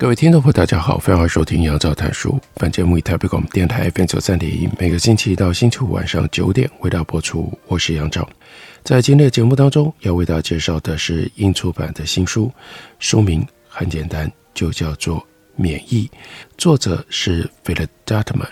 各位听众朋友，大家好，欢迎收听杨照谈书。本节目以台北广播电台 FM 九三点一，每个星期一到星期五晚上九点为大家播出。我是杨照，在今天的节目当中，要为大家介绍的是英出版的新书，书名很简单，就叫做《免疫》，作者是 Philip Dutman。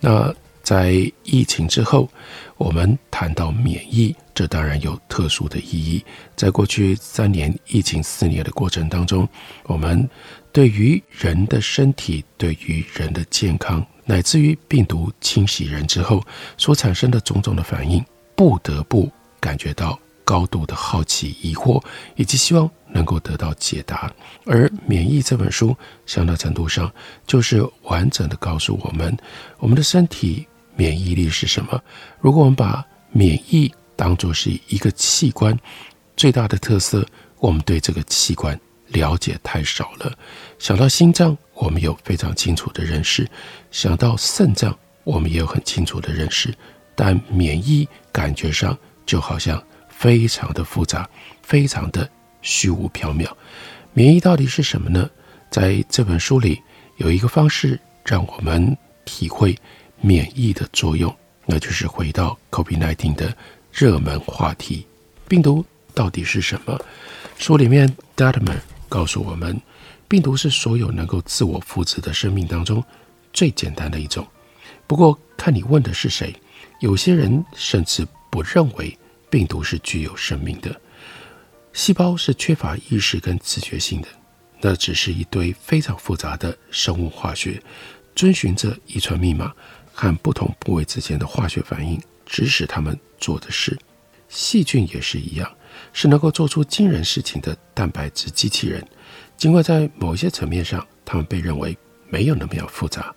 那在疫情之后，我们谈到免疫，这当然有特殊的意义。在过去三年疫情肆虐的过程当中，我们对于人的身体，对于人的健康，乃至于病毒侵袭人之后所产生的种种的反应，不得不感觉到高度的好奇、疑惑，以及希望能够得到解答。而《免疫》这本书，相当程度上就是完整的告诉我们，我们的身体免疫力是什么。如果我们把免疫当作是一个器官，最大的特色，我们对这个器官。了解太少了。想到心脏，我们有非常清楚的认识；想到肾脏，我们也有很清楚的认识。但免疫感觉上就好像非常的复杂，非常的虚无缥缈。免疫到底是什么呢？在这本书里有一个方式让我们体会免疫的作用，那就是回到 COVID-19 的热门话题：病毒到底是什么？书里面 d a t m a n 告诉我们，病毒是所有能够自我复制的生命当中最简单的一种。不过，看你问的是谁，有些人甚至不认为病毒是具有生命的。细胞是缺乏意识跟自觉性的，那只是一堆非常复杂的生物化学，遵循着遗传密码和不同部位之间的化学反应，指使他们做的事。细菌也是一样。是能够做出惊人事情的蛋白质机器人，尽管在某些层面上，它们被认为没有那么样复杂，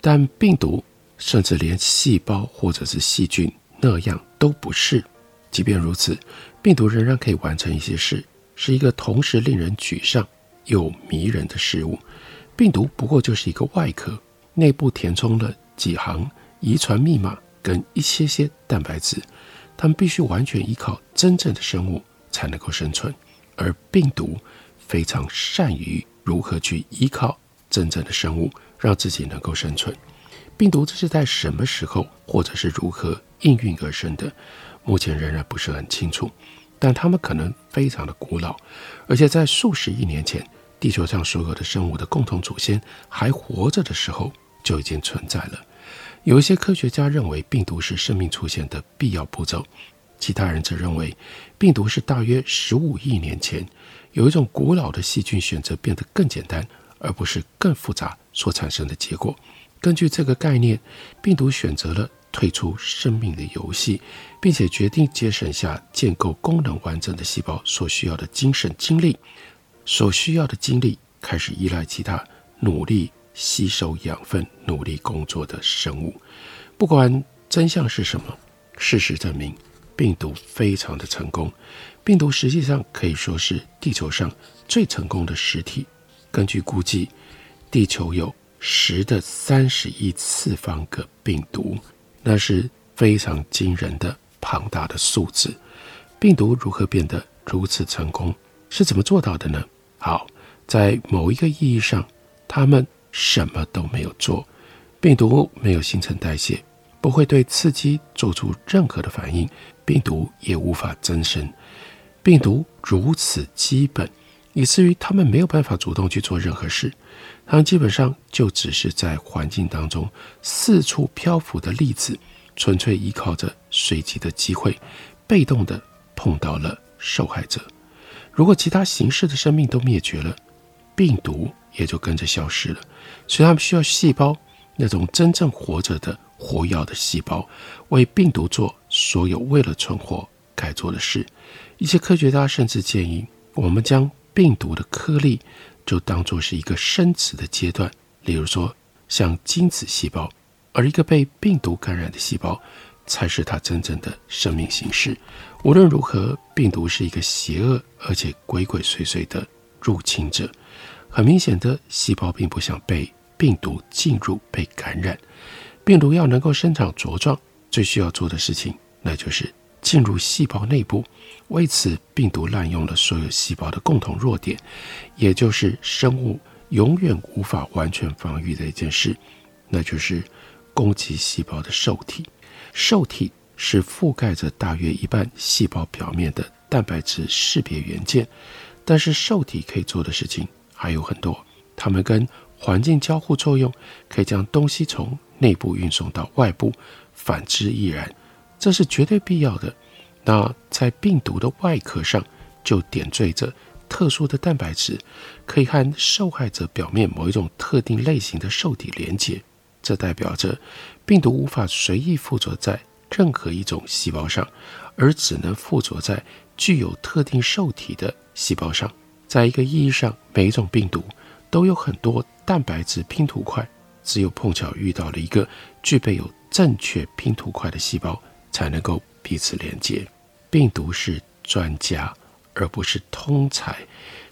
但病毒甚至连细胞或者是细菌那样都不是。即便如此，病毒仍然可以完成一些事，是一个同时令人沮丧又迷人的事物。病毒不过就是一个外壳，内部填充了几行遗传密码跟一些些蛋白质。他们必须完全依靠真正的生物才能够生存，而病毒非常善于如何去依靠真正的生物，让自己能够生存。病毒这是在什么时候或者是如何应运而生的，目前仍然不是很清楚。但它们可能非常的古老，而且在数十亿年前，地球上所有的生物的共同祖先还活着的时候就已经存在了。有一些科学家认为病毒是生命出现的必要步骤，其他人则认为病毒是大约十五亿年前有一种古老的细菌选择变得更简单，而不是更复杂所产生的结果。根据这个概念，病毒选择了退出生命的游戏，并且决定节省下建构功能完整的细胞所需要的精神精力，所需要的精力开始依赖其他努力。吸收养分、努力工作的生物，不管真相是什么，事实证明，病毒非常的成功。病毒实际上可以说是地球上最成功的实体。根据估计，地球有十的三十亿次方个病毒，那是非常惊人的庞大的数字。病毒如何变得如此成功？是怎么做到的呢？好，在某一个意义上，他们。什么都没有做，病毒没有新陈代谢，不会对刺激做出任何的反应，病毒也无法增生。病毒如此基本，以至于他们没有办法主动去做任何事，他们基本上就只是在环境当中四处漂浮的粒子，纯粹依靠着随机的机会，被动的碰到了受害者。如果其他形式的生命都灭绝了，病毒也就跟着消失了。所以，他们需要细胞，那种真正活着的、活跃的细胞，为病毒做所有为了存活该做的事。一些科学家甚至建议，我们将病毒的颗粒就当作是一个生殖的阶段，例如说像精子细胞，而一个被病毒感染的细胞才是它真正的生命形式。无论如何，病毒是一个邪恶而且鬼鬼祟祟的入侵者。很明显的，细胞并不想被病毒进入、被感染。病毒要能够生长茁壮，最需要做的事情，那就是进入细胞内部。为此，病毒滥用了所有细胞的共同弱点，也就是生物永远无法完全防御的一件事，那就是攻击细胞的受体。受体是覆盖着大约一半细胞表面的蛋白质识别元件，但是受体可以做的事情还有很多。它们跟环境交互作用，可以将东西从内部运送到外部，反之亦然。这是绝对必要的。那在病毒的外壳上就点缀着特殊的蛋白质，可以和受害者表面某一种特定类型的受体连接。这代表着病毒无法随意附着在任何一种细胞上，而只能附着在具有特定受体的细胞上。在一个意义上，每一种病毒都有很多蛋白质拼图块，只有碰巧遇到了一个具备有正确拼图块的细胞，才能够彼此连接。病毒是专家，而不是通才。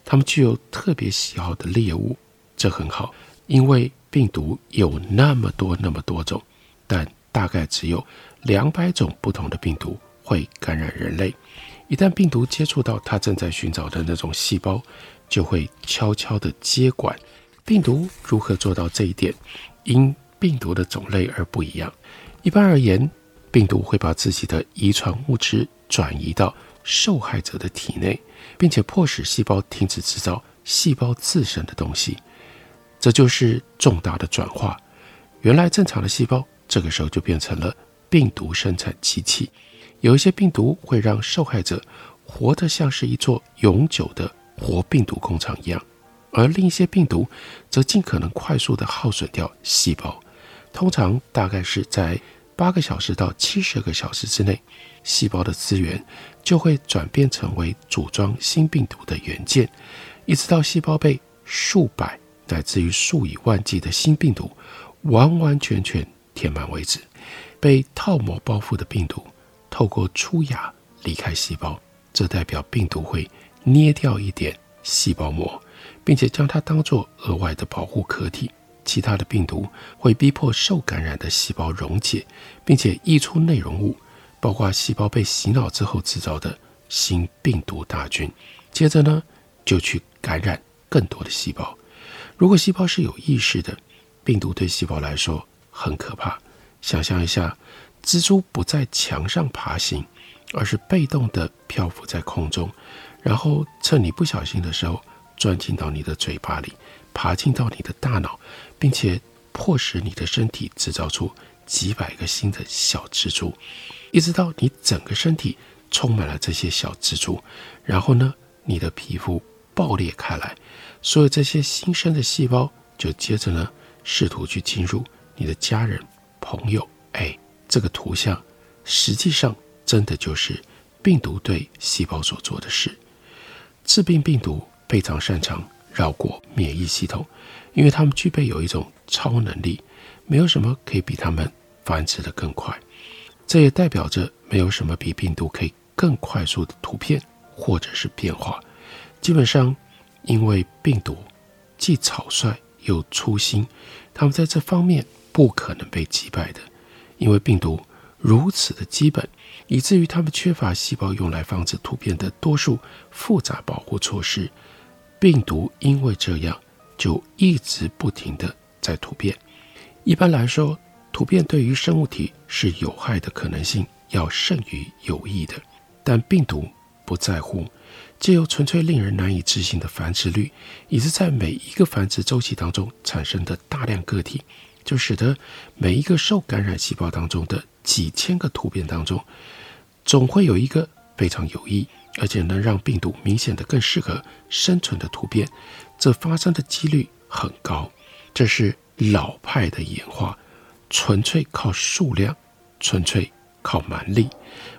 他们具有特别喜好的猎物，这很好，因为病毒有那么多那么多种，但大概只有两百种不同的病毒会感染人类。一旦病毒接触到它正在寻找的那种细胞，就会悄悄地接管。病毒如何做到这一点？因病毒的种类而不一样。一般而言，病毒会把自己的遗传物质转移到受害者的体内，并且迫使细胞停止制造细胞自身的东西。这就是重大的转化。原来正常的细胞，这个时候就变成了病毒生产机器。有一些病毒会让受害者活得像是一座永久的活病毒工厂一样，而另一些病毒则尽可能快速地耗损掉细胞。通常大概是在八个小时到七十个小时之内，细胞的资源就会转变成为组装新病毒的元件，一直到细胞被数百乃至于数以万计的新病毒完完全全填满为止。被套膜包覆的病毒透过出芽离开细胞，这代表病毒会捏掉一点细胞膜，并且将它当作额外的保护壳体。其他的病毒会逼迫受感染的细胞溶解，并且溢出内容物，包括细胞被洗脑之后制造的新病毒大军。接着呢，就去感染更多的细胞。如果细胞是有意识的，病毒对细胞来说很可怕。想象一下，蜘蛛不在墙上爬行，而是被动地漂浮在空中，然后趁你不小心的时候钻进到你的嘴巴里。爬进到你的大脑，并且迫使你的身体制造出几百个新的小蜘蛛，一直到你整个身体充满了这些小蜘蛛。然后呢，你的皮肤爆裂开来，所有这些新生的细胞就接着呢，试图去进入你的家人、朋友。哎，这个图像实际上真的就是病毒对细胞所做的事。致病病毒非常擅长。绕过免疫系统，因为他们具备有一种超能力，没有什么可以比他们繁殖的更快。这也代表着没有什么比病毒可以更快速的突变或者是变化。基本上，因为病毒既草率又粗心，他们在这方面不可能被击败的。因为病毒如此的基本，以至于他们缺乏细胞用来防止突变的多数复杂保护措施。病毒因为这样，就一直不停地在突变。一般来说，突变对于生物体是有害的可能性要胜于有益的。但病毒不在乎，借由纯粹令人难以置信的繁殖率，以及在每一个繁殖周期当中产生的大量个体，就使得每一个受感染细胞当中的几千个突变当中，总会有一个非常有益。而且能让病毒明显的更适合生存的突变，这发生的几率很高。这是老派的演化，纯粹靠数量，纯粹靠蛮力，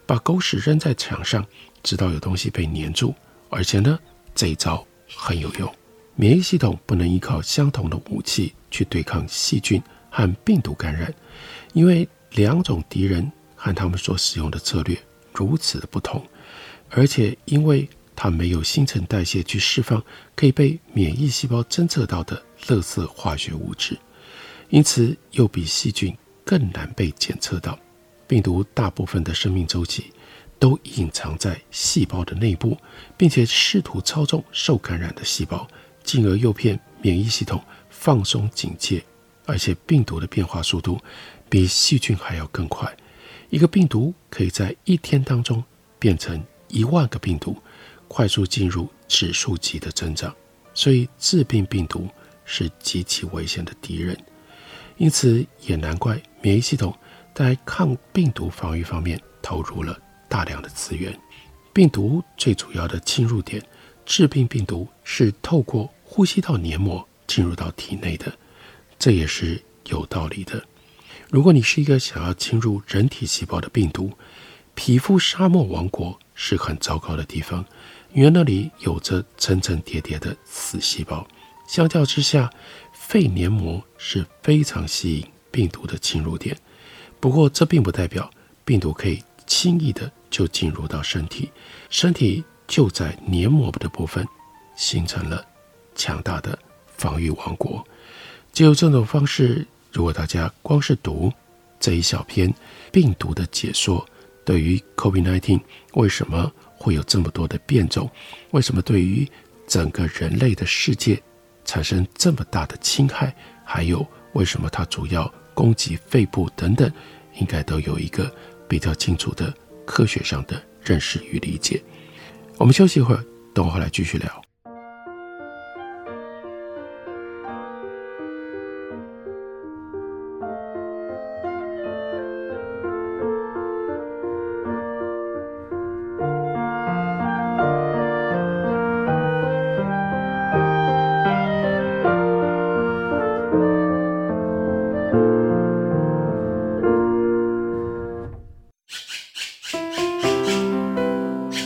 把狗屎扔在墙上，直到有东西被粘住。而且呢，这一招很有用。免疫系统不能依靠相同的武器去对抗细菌和病毒感染，因为两种敌人和他们所使用的策略如此的不同，而且因为它没有新陈代谢去释放可以被免疫细胞侦测到的垃圾化学物质，因此又比细菌更难被检测到。病毒大部分的生命周期都隐藏在细胞的内部，并且试图操纵受感染的细胞。进而诱骗免疫系统放松警戒，而且病毒的变化速度比细菌还要更快。一个病毒可以在一天当中变成一万个病毒，快速进入指数级的增长。所以，致病病毒是极其危险的敌人。因此，也难怪免疫系统在抗病毒防御方面投入了大量的资源。病毒最主要的侵入点，致病病毒是透过呼吸道黏膜进入到体内的，这也是有道理的。如果你是一个想要侵入人体细胞的病毒，皮肤沙漠王国是很糟糕的地方，因为那里有着层层叠叠的死细胞。相较之下，肺黏膜是非常吸引病毒的侵入点。不过，这并不代表病毒可以轻易的就进入到身体，身体就在黏膜的部分形成了。强大的防御王国，借由这种方式，如果大家光是读这一小篇病毒的解说，对于 COVID-19 为什么会有这么多的变种，为什么对于整个人类的世界产生这么大的侵害，还有为什么它主要攻击肺部等等，应该都有一个比较清楚的科学上的认识与理解。我们休息一会儿，等我回来继续聊。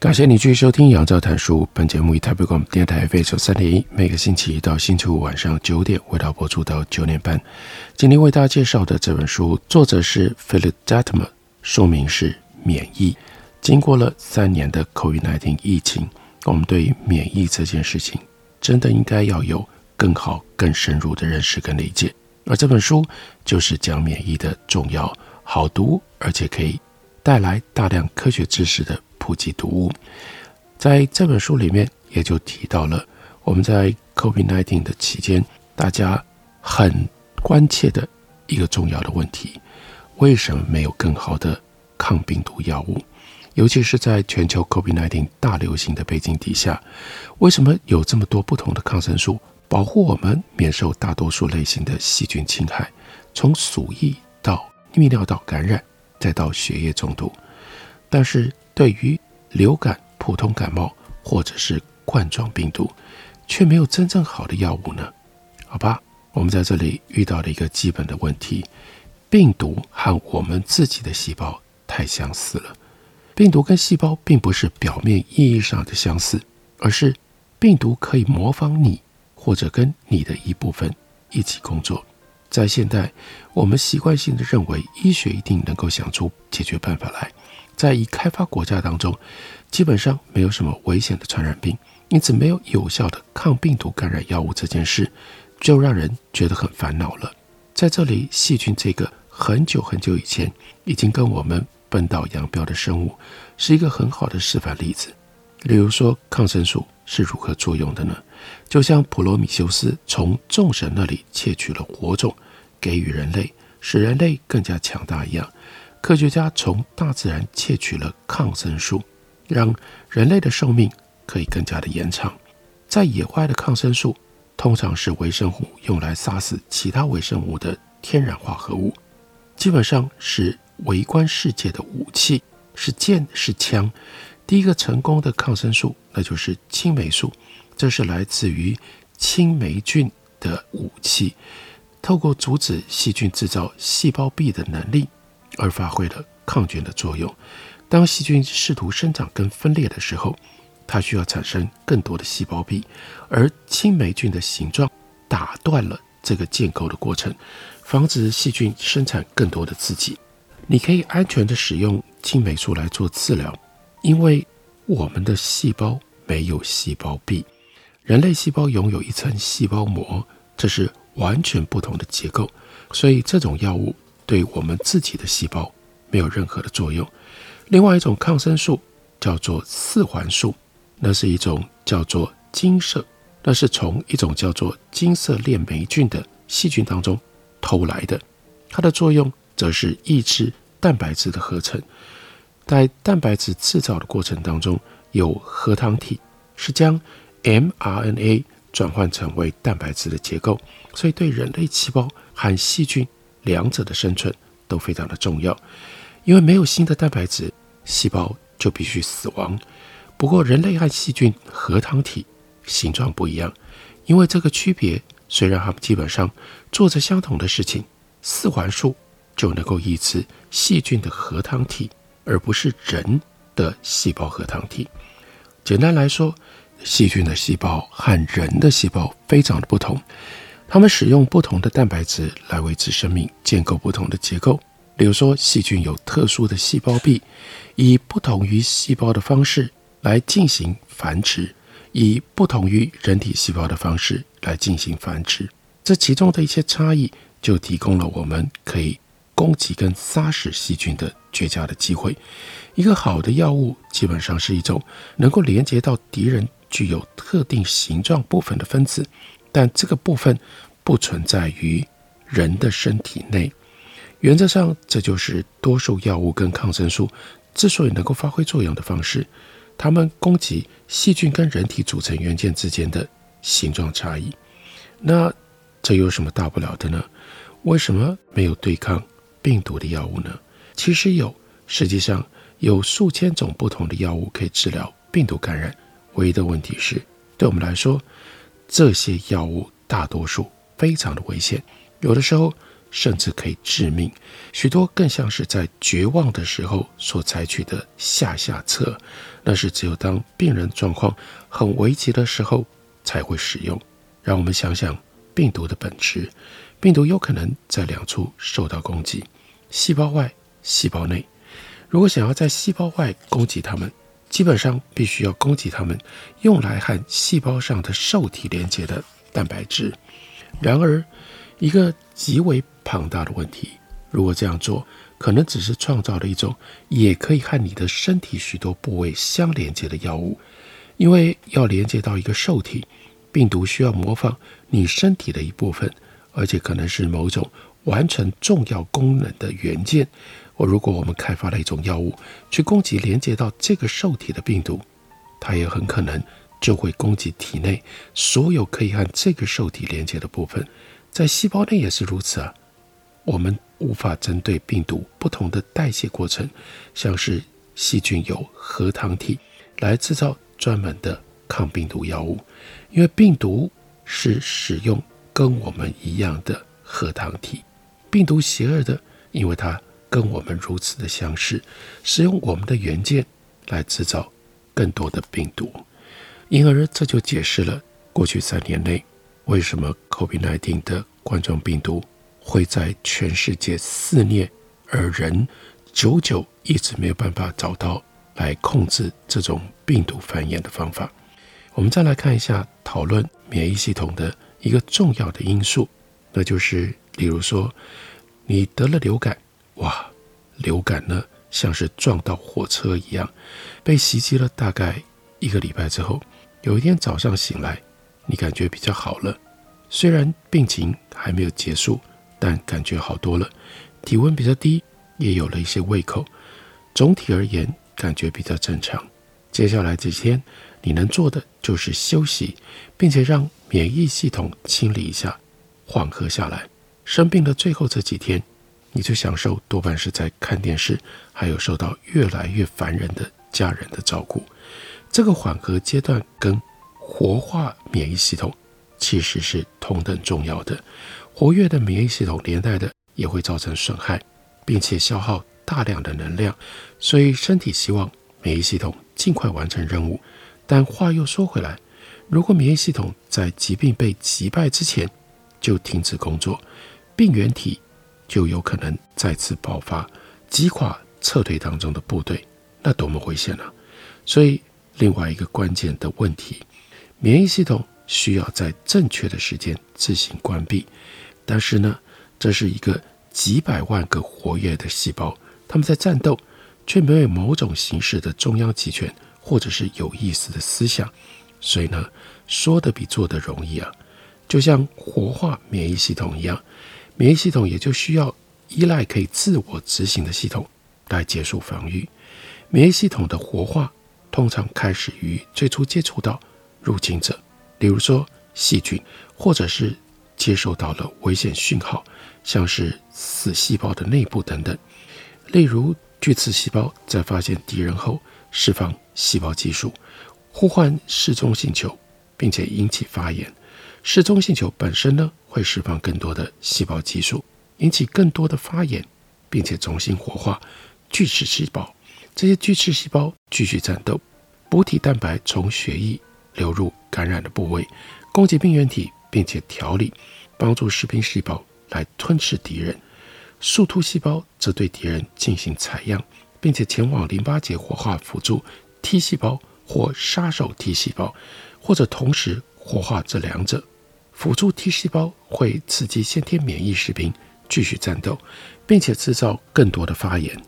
感谢你继续收听《杨照谈书》。本节目以台北广播电台 FM 三点一，每个星期一到星期五晚上九点，为大家播出到九点半。今天为大家介绍的这本书，作者是 Philip Dettmer，书名是《免疫》。经过了三年的 COVID-19 疫情，我们对免疫这件事情，真的应该要有更好、更深入的认识跟理解。而这本书就是讲免疫的重要、好读，而且可以带来大量科学知识的。普及读物，在这本书里面也就提到了我们在 COVID-19 的期间，大家很关切的一个重要的问题：为什么没有更好的抗病毒药物？尤其是在全球 COVID-19 大流行的背景底下，为什么有这么多不同的抗生素保护我们免受大多数类型的细菌侵害？从鼠疫到泌尿道感染，再到血液中毒，但是。对于流感、普通感冒或者是冠状病毒，却没有真正好的药物呢？好吧，我们在这里遇到了一个基本的问题：病毒和我们自己的细胞太相似了。病毒跟细胞并不是表面意义上的相似，而是病毒可以模仿你，或者跟你的一部分一起工作。在现代，我们习惯性的认为医学一定能够想出解决办法来。在已开发国家当中，基本上没有什么危险的传染病。因此，没有有效的抗病毒感染药物这件事，就让人觉得很烦恼了。在这里，细菌这个很久很久以前已经跟我们分道扬镳的生物，是一个很好的示范例子。例如说，抗生素是如何作用的呢？就像普罗米修斯从众神那里窃取了火种，给予人类，使人类更加强大一样，科学家从大自然窃取了抗生素，让人类的寿命。可以更加的延长。在野外的抗生素通常是微生物用来杀死其他微生物的天然化合物，基本上是围观世界的武器，是剑是枪。第一个成功的抗生素那就是青霉素，这是来自于青霉菌的武器，透过阻止细菌制造细胞壁的能力而发挥了抗菌的作用。当细菌试图生长跟分裂的时候，它需要产生更多的细胞壁，而青霉菌的形状打断了这个建构的过程，防止细菌生产更多的自己。你可以安全地使用青霉素来做治疗，因为我们的细胞没有细胞壁，人类细胞拥有一层细胞膜，这是完全不同的结构，所以这种药物对我们自己的细胞没有任何的作用。另外一种抗生素叫做四环素。那是一种叫做金色，那是从一种叫做金色链霉菌的细菌当中偷来的。它的作用则是抑制蛋白质的合成。在蛋白质制造的过程当中，有核糖体是将 mRNA 转换成为蛋白质的结构，所以对人类细胞和细菌两者的生存都非常的重要。因为没有新的蛋白质，细胞就必须死亡。不过，人类和细菌核糖体形状不一样，因为这个区别，虽然它们基本上做着相同的事情，四环素就能够抑制细菌的核糖体，而不是人的细胞核糖体。简单来说，细菌的细胞和人的细胞非常的不同，它们使用不同的蛋白质来维持生命，建构不同的结构。比如说，细菌有特殊的细胞壁，以不同于细胞的方式。来进行繁殖，以不同于人体细胞的方式来进行繁殖。这其中的一些差异，就提供了我们可以攻击跟杀死细菌的绝佳的机会。一个好的药物，基本上是一种能够连接到敌人具有特定形状部分的分子，但这个部分不存在于人的身体内。原则上，这就是多数药物跟抗生素之所以能够发挥作用的方式。它们攻击细菌跟人体组成元件之间的形状差异，那这有什么大不了的呢？为什么没有对抗病毒的药物呢？其实有，实际上有数千种不同的药物可以治疗病毒感染。唯一的问题是，对我们来说，这些药物大多数非常的危险，有的时候。甚至可以致命，许多更像是在绝望的时候所采取的下下策，那是只有当病人状况很危急的时候才会使用。让我们想想病毒的本质，病毒有可能在两处受到攻击：细胞外、细胞内。如果想要在细胞外攻击它们，基本上必须要攻击它们用来和细胞上的受体连接的蛋白质。然而，一个极为庞大的问题，如果这样做，可能只是创造了一种也可以和你的身体许多部位相连接的药物，因为要连接到一个受体，病毒需要模仿你身体的一部分，而且可能是某种完成重要功能的元件。或如果我们开发了一种药物去攻击连接到这个受体的病毒，它也很可能就会攻击体内所有可以和这个受体连接的部分。在细胞内也是如此啊，我们无法针对病毒不同的代谢过程，像是细菌有核糖体来制造专门的抗病毒药物，因为病毒是使用跟我们一样的核糖体。病毒邪恶的，因为它跟我们如此的相似，使用我们的元件来制造更多的病毒。因而这就解释了过去三年内为什么 COVID-19 的冠状病毒会在全世界肆虐，而人久久一直没有办法找到来控制这种病毒繁衍的方法。我们再来看一下讨论免疫系统的一个重要的因素，那就是，例如说，你得了流感，哇，流感呢像是撞到火车一样，被袭击了大概一个礼拜之后。有一天早上醒来，你感觉比较好了，虽然病情还没有结束，但感觉好多了，体温比较低，也有了一些胃口，总体而言感觉比较正常。接下来几天，你能做的就是休息，并且让免疫系统清理一下，缓和下来。生病的最后这几天，你就享受多半是在看电视，还有受到越来越烦人的家人的照顾。这个缓和阶段跟活化免疫系统其实是同等重要的。活跃的免疫系统连带的也会造成损害，并且消耗大量的能量，所以身体希望免疫系统尽快完成任务。但话又说回来，如果免疫系统在疾病被击败之前就停止工作，病原体就有可能再次爆发，击垮撤退当中的部队，那多么危险啊！所以。另外一个关键的问题，免疫系统需要在正确的时间自行关闭，但是呢，这是一个几百万个活跃的细胞，他们在战斗，却没有某种形式的中央集权或者是有意思的思想，所以呢，说的比做的容易啊，就像活化免疫系统一样，免疫系统也就需要依赖可以自我执行的系统来结束防御，免疫系统的活化。通常开始于最初接触到入侵者，例如说细菌，或者是接受到了危险讯号，像是死细胞的内部等等。例如巨刺细胞在发现敌人后，释放细胞激素，呼唤嗜中性球，并且引起发炎。嗜中性球本身呢，会释放更多的细胞激素，引起更多的发炎，并且重新活化巨噬细胞。这些巨噬细胞继续战斗，补体蛋白从血液流入感染的部位，攻击病原体，并且调理，帮助士兵细胞来吞噬敌人。树突细胞则对敌人进行采样，并且前往淋巴结活化辅助 T 细胞或杀手 T 细胞，或者同时活化这两者。辅助 T 细胞会刺激先天免疫士兵继续战斗，并且制造更多的发炎。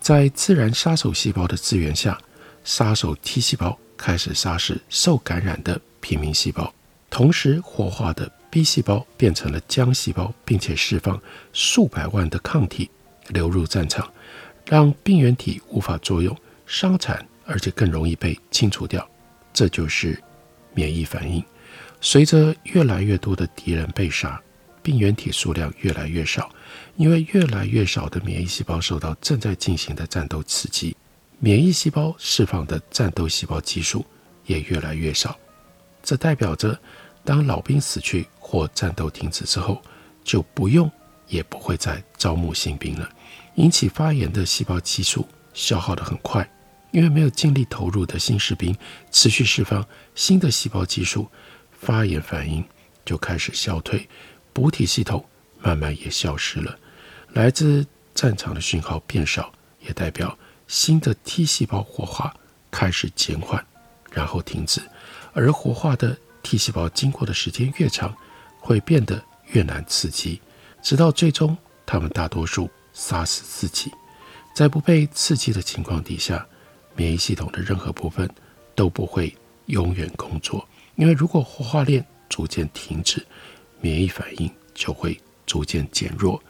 在自然杀手细胞的支援下，杀手 T 细胞开始杀死受感染的平民细胞，同时活化的 B 细胞变成了浆细胞，并且释放数百万的抗体流入战场，让病原体无法作用，伤残，而且更容易被清除掉。这就是免疫反应。随着越来越多的敌人被杀，病原体数量越来越少。因为越来越少的免疫细胞受到正在进行的战斗刺激，免疫细胞释放的战斗细胞激素也越来越少。这代表着，当老兵死去或战斗停止之后，就不用也不会再招募新兵了。引起发炎的细胞激素消耗得很快，因为没有尽力投入的新士兵持续释放新的细胞激素，发炎反应就开始消退，补体系统慢慢也消失了。来自战场的讯号变少，也代表新的 T 细胞活化开始减缓，然后停止。而活化的 T 细胞经过的时间越长，会变得越难刺激，直到最终，它们大多数杀死自己。在不被刺激的情况底下，免疫系统的任何部分都不会永远工作，因为如果活化链逐渐停止，免疫反应就会逐渐减弱。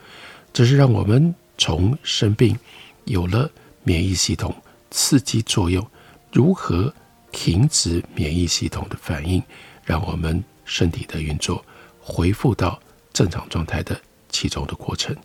这是让我们从生病有了免疫系统刺激作用，如何停止免疫系统的反应，让我们身体的运作恢复到正常状态的其中的过程。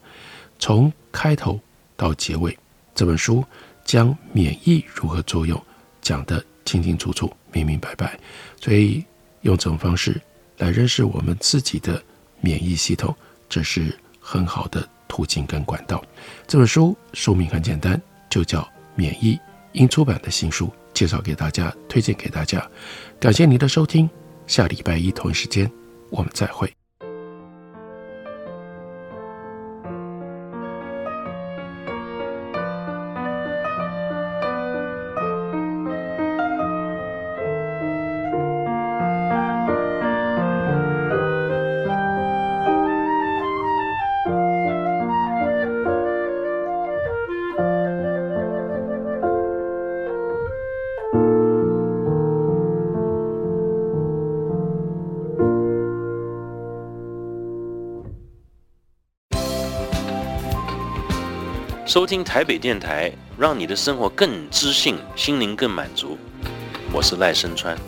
从开头到结尾，这本书将免疫如何作用讲得清清楚楚、明明白白。所以用这种方式来认识我们自己的免疫系统，这是很好的途径跟管道。这本书书名很简单，就叫《免疫》，英出版的新书，介绍给大家，推荐给大家。感谢您的收听，下礼拜一同一时间我们再会。收听台北电台，让你的生活更知性，心灵更满足。我是赖声川。